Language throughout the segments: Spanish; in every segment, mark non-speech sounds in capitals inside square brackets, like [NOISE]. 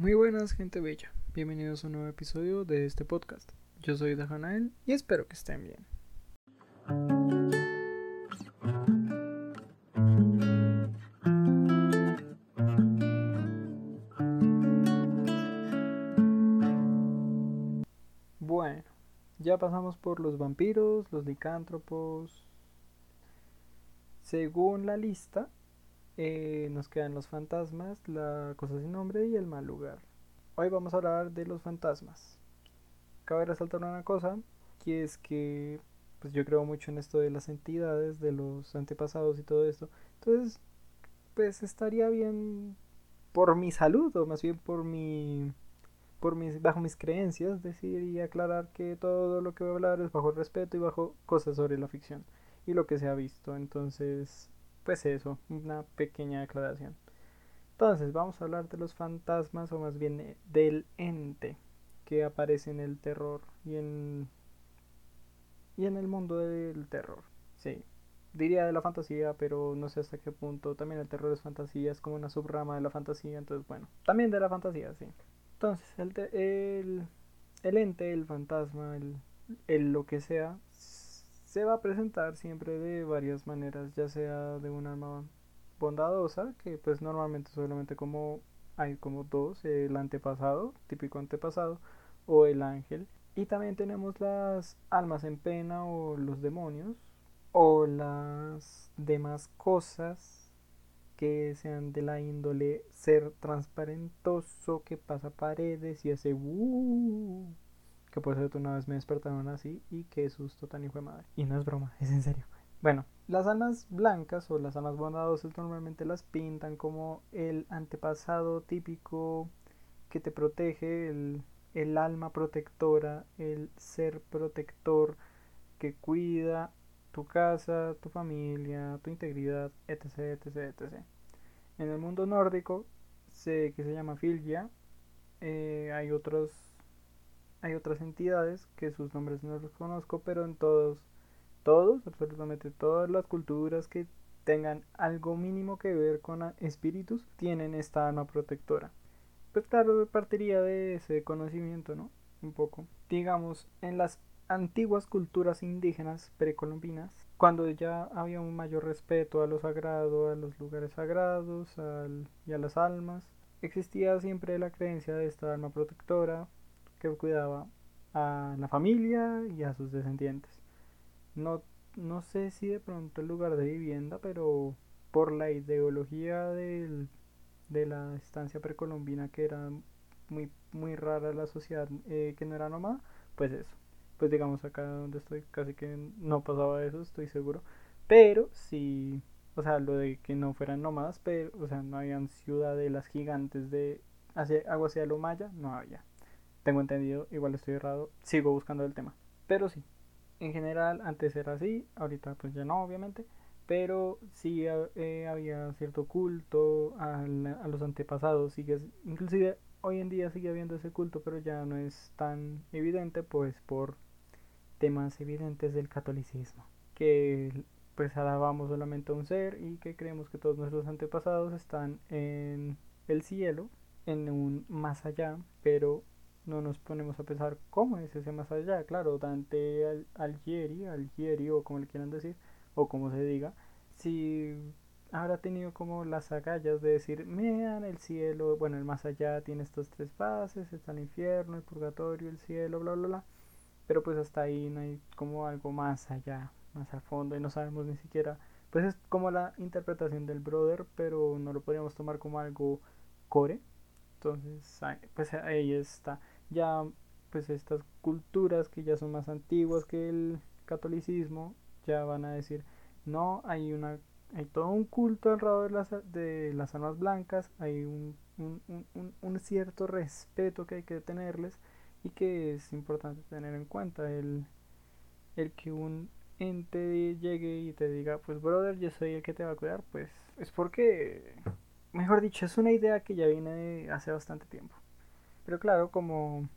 Muy buenas, gente bella. Bienvenidos a un nuevo episodio de este podcast. Yo soy Dajanael y espero que estén bien. Bueno, ya pasamos por los vampiros, los licántropos. Según la lista, eh, nos quedan los fantasmas, la cosa sin nombre y el mal lugar. Hoy vamos a hablar de los fantasmas. Cabe resaltar una cosa, que es que pues yo creo mucho en esto de las entidades, de los antepasados y todo esto. Entonces, pues estaría bien por mi salud, o más bien por mi por mis, bajo mis creencias, decidir aclarar que todo lo que voy a hablar es bajo respeto y bajo cosas sobre la ficción y lo que se ha visto. Entonces, pues eso, una pequeña aclaración. Entonces, vamos a hablar de los fantasmas, o más bien eh, del ente que aparece en el terror y en, y en el mundo del terror. Sí, diría de la fantasía, pero no sé hasta qué punto. También el terror es fantasía, es como una subrama de la fantasía, entonces bueno, también de la fantasía, sí. Entonces, el, el, el ente, el fantasma, el, el lo que sea, se va a presentar siempre de varias maneras, ya sea de un alma bondadosa, que pues normalmente solamente como hay como dos, el antepasado, típico antepasado, o el ángel. Y también tenemos las almas en pena o los demonios, o las demás cosas que sean de la índole ser transparentoso, que pasa paredes y hace uh, que por cierto una vez me despertaron así y qué susto tan hijo de madre. Y no es broma, es en serio. Bueno, las almas blancas o las almas bondadosas normalmente las pintan como el antepasado típico que te protege, el, el alma protectora, el ser protector que cuida tu casa, tu familia, tu integridad, etc, etc, etc. En el mundo nórdico, sé que se llama Filgia, eh, hay otros hay otras entidades que sus nombres no los conozco, pero en todos, todos, absolutamente todas las culturas que tengan algo mínimo que ver con espíritus tienen esta alma protectora. Pues claro, partiría de ese conocimiento, ¿no? Un poco. Digamos, en las antiguas culturas indígenas precolombinas, cuando ya había un mayor respeto a lo sagrado, a los lugares sagrados y a las almas, existía siempre la creencia de esta alma protectora, que cuidaba a la familia y a sus descendientes. No, no sé si de pronto el lugar de vivienda, pero por la ideología del, de la estancia precolombina que era muy, muy rara la sociedad eh, que no era nómada, pues eso. Pues digamos acá donde estoy casi que no pasaba eso, estoy seguro. Pero sí, o sea, lo de que no fueran nómadas, pero, o sea, no habían ciudadelas gigantes de hacia, hacia lo maya, no había. Tengo entendido, igual estoy errado, sigo buscando el tema. Pero sí, en general antes era así, ahorita pues ya no, obviamente. Pero sí eh, había cierto culto a, a los antepasados, sigue, inclusive hoy en día sigue habiendo ese culto, pero ya no es tan evidente pues por temas evidentes del catolicismo. Que pues alabamos solamente a un ser y que creemos que todos nuestros antepasados están en el cielo, en un más allá, pero no nos ponemos a pensar cómo es ese más allá. Claro, Dante Algieri, Algieri o como le quieran decir, o como se diga, si habrá tenido como las agallas de decir, vean el cielo, bueno, el más allá tiene estas tres fases, está el infierno, el purgatorio, el cielo, bla, bla, bla. Pero pues hasta ahí no hay como algo más allá, más al fondo, y no sabemos ni siquiera, pues es como la interpretación del brother, pero no lo podríamos tomar como algo core. Entonces, pues ahí está ya pues estas culturas que ya son más antiguas que el catolicismo ya van a decir no hay una hay todo un culto alrededor de las, de las almas blancas hay un, un, un, un, cierto respeto que hay que tenerles y que es importante tener en cuenta el, el que un ente llegue y te diga pues brother yo soy el que te va a cuidar pues es porque mejor dicho es una idea que ya viene de hace bastante tiempo. Pero claro, como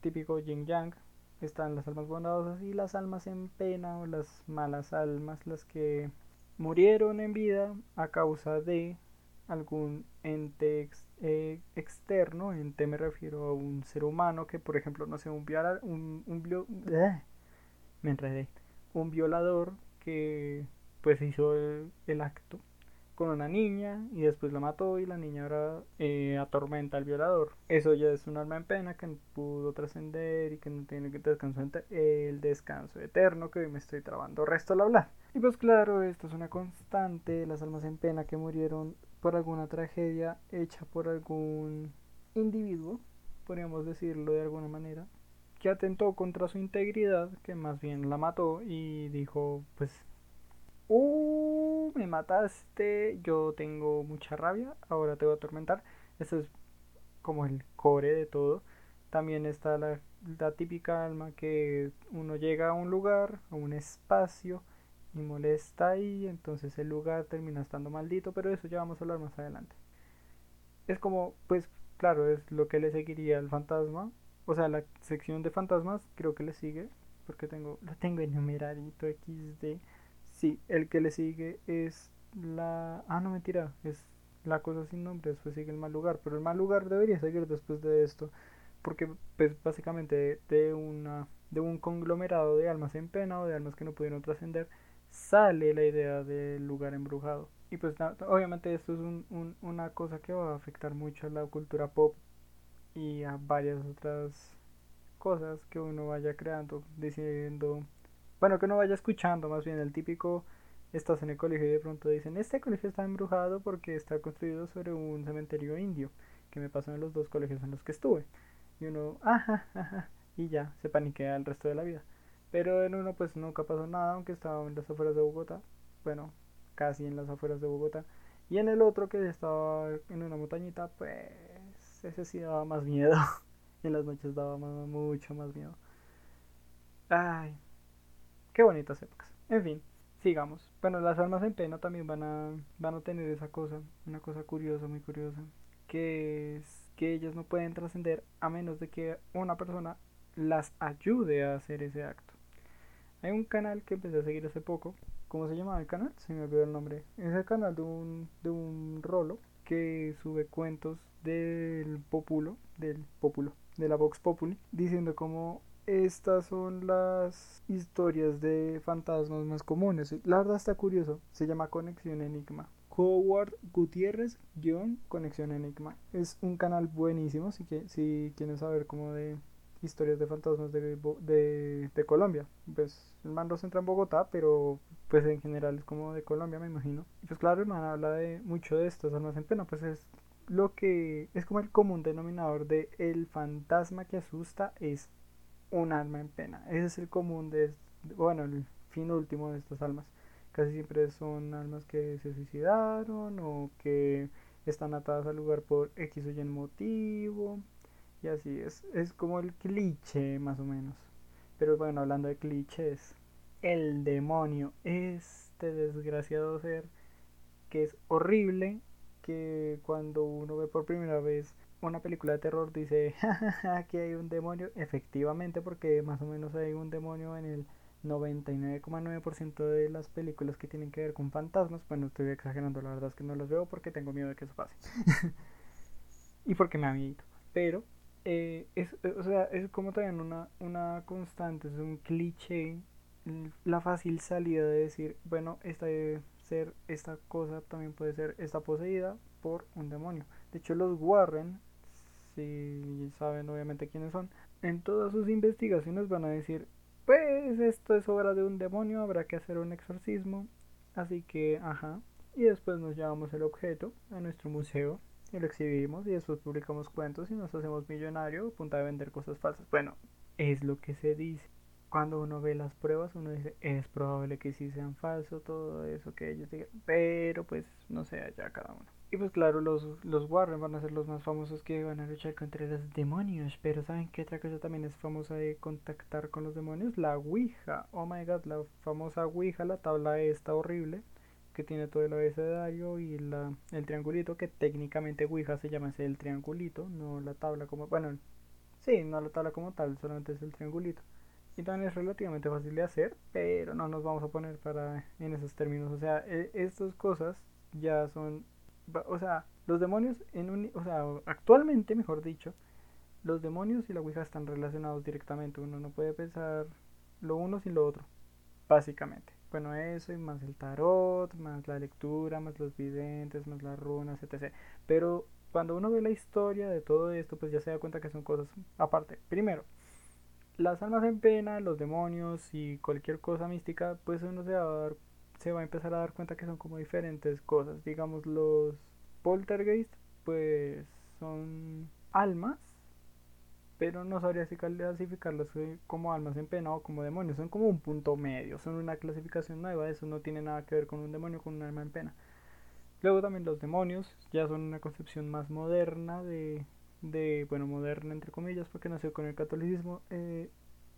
típico yin yang, están las almas bondadosas y las almas en pena o las malas almas, las que murieron en vida a causa de algún ente eh, externo, ente me refiero a un ser humano que por ejemplo no sé, un violador, un, un ¡eh! me enredé, un violador que pues hizo el acto con una niña y después la mató y la niña ahora eh, atormenta al violador. Eso ya es un alma en pena que pudo trascender y que no tiene que descansar el descanso eterno que hoy me estoy trabando resto al hablar. Y pues claro, esto es una constante, las almas en pena que murieron por alguna tragedia hecha por algún individuo, podríamos decirlo de alguna manera, que atentó contra su integridad, que más bien la mató y dijo, pues uh, me mataste, yo tengo mucha rabia, ahora te voy a atormentar. Eso es como el core de todo. También está la, típica alma que uno llega a un lugar, a un espacio y molesta ahí, entonces el lugar termina estando maldito, pero eso ya vamos a hablar más adelante. Es como, pues claro, es lo que le seguiría al fantasma. O sea, la sección de fantasmas creo que le sigue, porque tengo, lo tengo enumeradito XD. Sí, el que le sigue es la... Ah, no, mentira, es la cosa sin nombre, después sigue el mal lugar, pero el mal lugar debería seguir después de esto, porque pues básicamente de, una, de un conglomerado de almas en pena o de almas que no pudieron trascender, sale la idea del lugar embrujado. Y pues obviamente esto es un, una cosa que va a afectar mucho a la cultura pop y a varias otras cosas que uno vaya creando, diciendo bueno, que uno vaya escuchando más bien el típico, estás en el colegio y de pronto dicen, este colegio está embrujado porque está construido sobre un cementerio indio, que me pasó en los dos colegios en los que estuve. Y uno, ajá, ajá, y ya, se paniquea el resto de la vida. Pero en uno pues nunca pasó nada, aunque estaba en las afueras de Bogotá, bueno, casi en las afueras de Bogotá. Y en el otro que estaba en una montañita, pues ese sí daba más miedo. [LAUGHS] en las noches daba mucho más miedo. Ay, Qué bonitas épocas. En fin, sigamos. Bueno, las almas en pena también van a, van a tener esa cosa, una cosa curiosa, muy curiosa, que es que ellas no pueden trascender a menos de que una persona las ayude a hacer ese acto. Hay un canal que empecé a seguir hace poco. ¿Cómo se llama el canal? Se me olvidó el nombre. Es el canal de un, de un rolo que sube cuentos del populo, del populo, de la Vox Populi, diciendo cómo estas son las historias de fantasmas más comunes. La verdad está curioso. Se llama Conexión Enigma. Howard Gutiérrez Conexión Enigma. Es un canal buenísimo, así que si quieren saber como de historias de fantasmas de, de, de Colombia. Pues el man entra en Bogotá, pero pues en general es como de Colombia, me imagino. Y pues claro, el man habla de mucho de estas almas en pena, pues es lo que es como el común denominador de el fantasma que asusta es un alma en pena. Ese es el común de, bueno, el fin último de estas almas. Casi siempre son almas que se suicidaron o que están atadas al lugar por X o Y motivo. Y así es, es como el cliché más o menos. Pero bueno, hablando de clichés, el demonio, este desgraciado ser que es horrible, que cuando uno ve por primera vez una película de terror dice [LAUGHS] que hay un demonio, efectivamente, porque más o menos hay un demonio en el 99,9% de las películas que tienen que ver con fantasmas. Bueno, estoy exagerando, la verdad es que no los veo porque tengo miedo de que eso pase. [LAUGHS] y porque me miedo. Pero, eh, es, eh, o sea, es como también una, una constante, es un cliché, la fácil salida de decir, bueno, esta debe ser, esta cosa también puede ser, está poseída por un demonio. De hecho, los Warren si saben obviamente quiénes son, en todas sus investigaciones van a decir, pues esto es obra de un demonio, habrá que hacer un exorcismo, así que, ajá, y después nos llevamos el objeto a nuestro museo y lo exhibimos y después publicamos cuentos y nos hacemos millonario a punta de vender cosas falsas. Bueno, es lo que se dice. Cuando uno ve las pruebas, uno dice, es probable que sí sean falsos, todo eso que ellos digan, pero pues no sé, allá cada uno. Y pues claro, los, los Warren van a ser los más famosos que van a luchar contra los demonios. Pero ¿saben qué otra cosa también es famosa de contactar con los demonios? La Ouija. Oh my god, la famosa Ouija, la tabla esta horrible. Que tiene todo el abecedario y la, el triangulito. Que técnicamente Ouija se llama ese el triangulito. No la tabla como... Bueno, sí, no la tabla como tal, solamente es el triangulito. Y también es relativamente fácil de hacer. Pero no nos vamos a poner para en esos términos. O sea, e, estas cosas ya son o sea, los demonios en un, o sea, actualmente, mejor dicho, los demonios y la Ouija están relacionados directamente. Uno no puede pensar lo uno sin lo otro, básicamente. Bueno, eso y más el tarot, más la lectura, más los videntes, más las runas, etc. Pero cuando uno ve la historia de todo esto, pues ya se da cuenta que son cosas aparte. Primero, las almas en pena, los demonios y cualquier cosa mística, pues uno se va a, se va a empezar a dar cuenta que son como diferentes cosas. Digamos, los poltergeist, pues son almas pero no sabría si clasificarlos como almas en pena o como demonios. Son como un punto medio, son una clasificación nueva, eso no tiene nada que ver con un demonio con un alma en pena. Luego también los demonios ya son una concepción más moderna de, de bueno, moderna entre comillas, porque nació con el catolicismo, eh,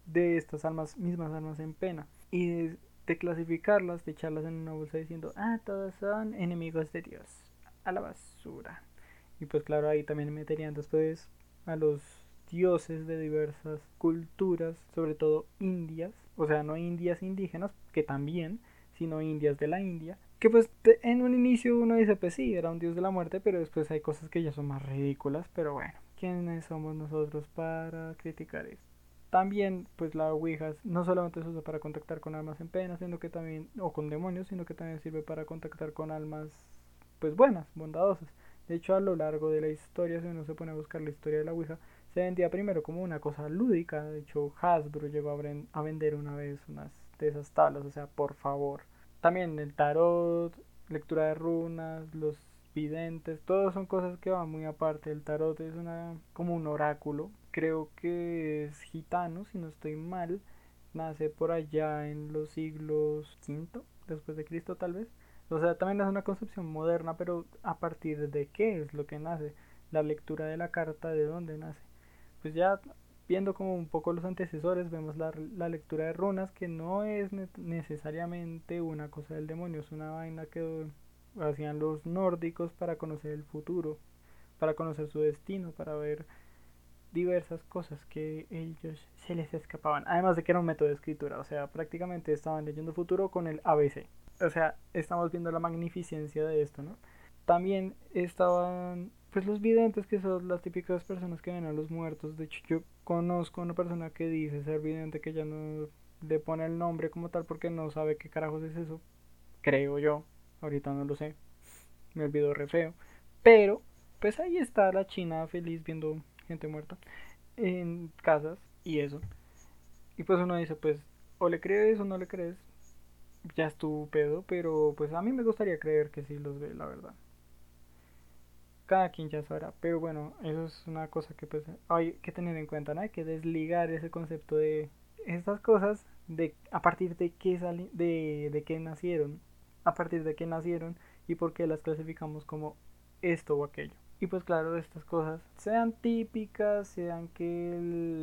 de estas almas, mismas almas en pena. Y de, clasificarlas, de echarlas en una bolsa diciendo, ah, todos son enemigos de Dios, a la basura. Y pues claro, ahí también meterían después a los dioses de diversas culturas, sobre todo indias, o sea, no indias indígenas, que también, sino indias de la India, que pues en un inicio uno dice, pues sí, era un dios de la muerte, pero después hay cosas que ya son más ridículas, pero bueno, ¿quiénes somos nosotros para criticar esto? También, pues la Ouija no solamente se usa para contactar con almas en pena, sino que también, o con demonios, sino que también sirve para contactar con almas, pues buenas, bondadosas. De hecho, a lo largo de la historia, si uno se pone a buscar la historia de la Ouija, se vendía primero como una cosa lúdica. De hecho, Hasbro llegó a, vender una vez unas de esas tablas. O sea, por favor. También el tarot, lectura de runas, los videntes, todas son cosas que van muy aparte. El tarot es una como un oráculo. Creo que es gitano, si no estoy mal. Nace por allá en los siglos V después de Cristo tal vez. O sea, también es una concepción moderna, pero a partir de qué es lo que nace. La lectura de la carta, de dónde nace pues ya viendo como un poco los antecesores, vemos la, la, lectura de runas, que no es necesariamente una cosa del demonio, es una vaina que hacían los nórdicos para conocer el futuro, para conocer su destino, para ver diversas cosas que ellos se les escapaban. Además de que era un método de escritura, o sea, prácticamente estaban leyendo futuro con el ABC. O sea, estamos viendo la magnificencia de esto, ¿no? También estaban pues los videntes que son las típicas personas que ven a los muertos. De hecho, conozco a una persona que dice ser vidente que ya no le pone el nombre como tal porque no sabe qué carajos es eso. Creo yo. Ahorita no lo sé. Me olvidó re feo. Pero, pues ahí está la China feliz viendo gente muerta en casas y eso. Y pues uno dice, pues, o le crees o no le crees. Ya es tu pedo, pero pues a mí me gustaría creer que sí los ve, la verdad cada quien ya sabrá. Pero bueno, eso es una cosa que pues hay que tener en cuenta, ¿no? Hay que desligar ese concepto de estas cosas de a partir de qué salen, de, de qué nacieron, a partir de qué nacieron y por qué las clasificamos como esto o aquello. Y pues claro, estas cosas, sean típicas, sean que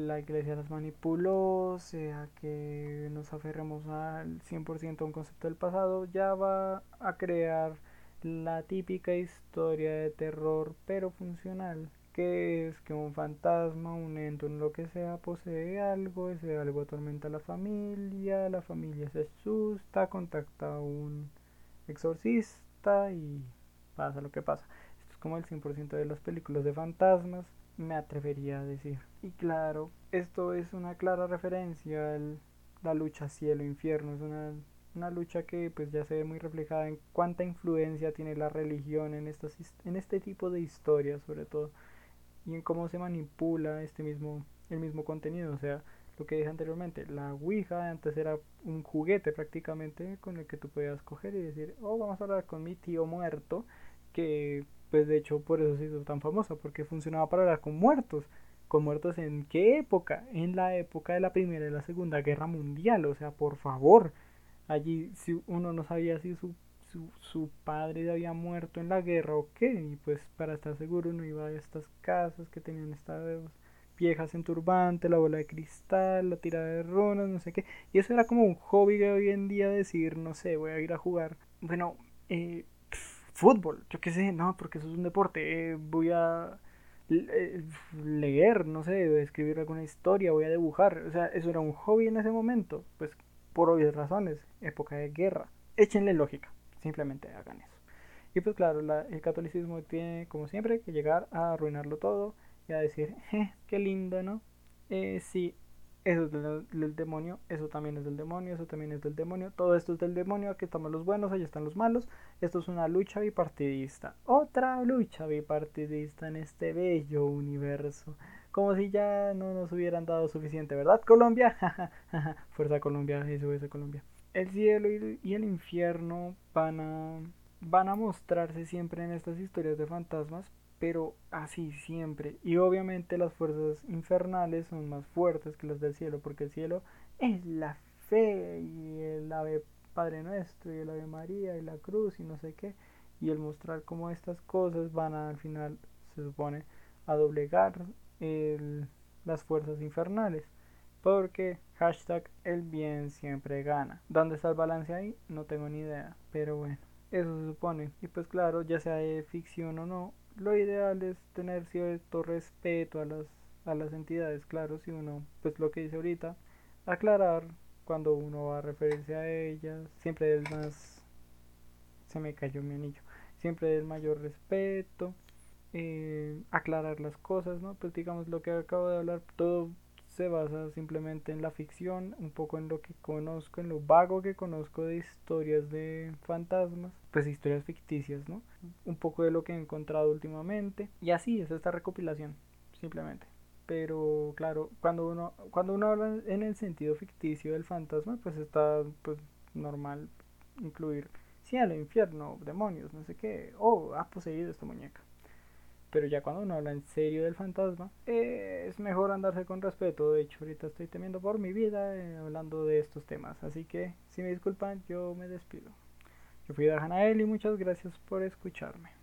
la iglesia las manipuló, sea que nos aferremos al 100% a un concepto del pasado, ya va a crear la típica historia de terror pero funcional que es que un fantasma, un ente, un lo que sea posee algo, ese algo atormenta a la familia, la familia se asusta, contacta a un exorcista y pasa lo que pasa. Esto es como el 100% de las películas de fantasmas, me atrevería a decir. Y claro, esto es una clara referencia a la lucha cielo-infierno, es una una lucha que pues ya se ve muy reflejada en cuánta influencia tiene la religión en estos en este tipo de historias sobre todo y en cómo se manipula este mismo el mismo contenido. O sea lo que dije anteriormente la ouija antes era un juguete prácticamente con el que tú podías coger y decir oh vamos a hablar con mi tío muerto que pues de hecho por eso se hizo tan famosa porque funcionaba para hablar con muertos. Con muertos en qué época en la época de la primera y la segunda guerra mundial. O sea por favor allí si uno no sabía si su, su, padre había muerto en la guerra o qué, y pues para estar seguro uno iba a estas casas que tenían estas viejas en turbante, la bola de cristal, la tirada de runas, no sé qué, y eso era como un hobby de hoy en día decir, no sé, voy a ir a jugar, bueno, eh, fútbol, yo qué sé, no, porque eso es un deporte, eh, voy a eh, leer, no sé, escribir alguna historia, voy a dibujar, o sea, eso era un hobby en ese momento, pues por obvias razones, época de guerra. Échenle lógica, simplemente hagan eso. Y pues claro, el catolicismo tiene como siempre que llegar a arruinarlo todo y a decir, eh, qué lindo, ¿no? Eh, sí, eso es del, demonio, eso también es del demonio, eso también es del demonio, todo esto es del demonio, aquí estamos los buenos, allá están los malos, esto es una lucha bipartidista, otra lucha bipartidista en este bello universo, como si ya no nos hubieran dado suficiente, ¿verdad Colombia? [LAUGHS] Fuerza Colombia, eso es Colombia. El cielo y el infierno van a, van a mostrarse siempre en estas historias de fantasmas, pero así siempre. Y obviamente las fuerzas infernales son más fuertes que las del cielo, porque el cielo es la fe y el ave Padre Nuestro y el ave María y la cruz y no sé qué. Y el mostrar cómo estas cosas van a, al final, se supone, a doblegar las fuerzas infernales. Porque hashtag el bien siempre gana. ¿Dónde está el balance ahí? No tengo ni idea. Pero bueno, eso se supone. Y pues claro, ya sea de ficción o no, lo ideal es tener cierto respeto a las, a las entidades, claro, si uno, pues lo que dice ahorita, aclarar cuando uno va a referirse a ellas, siempre es más, se me cayó mi anillo, siempre es mayor respeto, eh, aclarar las cosas, ¿no? Pues digamos lo que acabo de hablar, todo se basa simplemente en la ficción, un poco en lo que conozco, en lo vago que conozco de historias de fantasmas, pues historias ficticias, ¿no? Un poco de lo que he encontrado últimamente y así es esta recopilación, simplemente. Pero claro, cuando uno cuando uno habla en el sentido ficticio del fantasma, pues está pues normal incluir cielo, infierno, demonios, no sé qué, oh, ha poseído esta muñeca. Pero ya cuando uno habla en serio del fantasma, es mejor andarse con respeto. De hecho, ahorita estoy temiendo por mi vida eh, hablando de estos temas. Así que, si me disculpan, yo me despido. Yo fui Dajanael y muchas gracias por escucharme.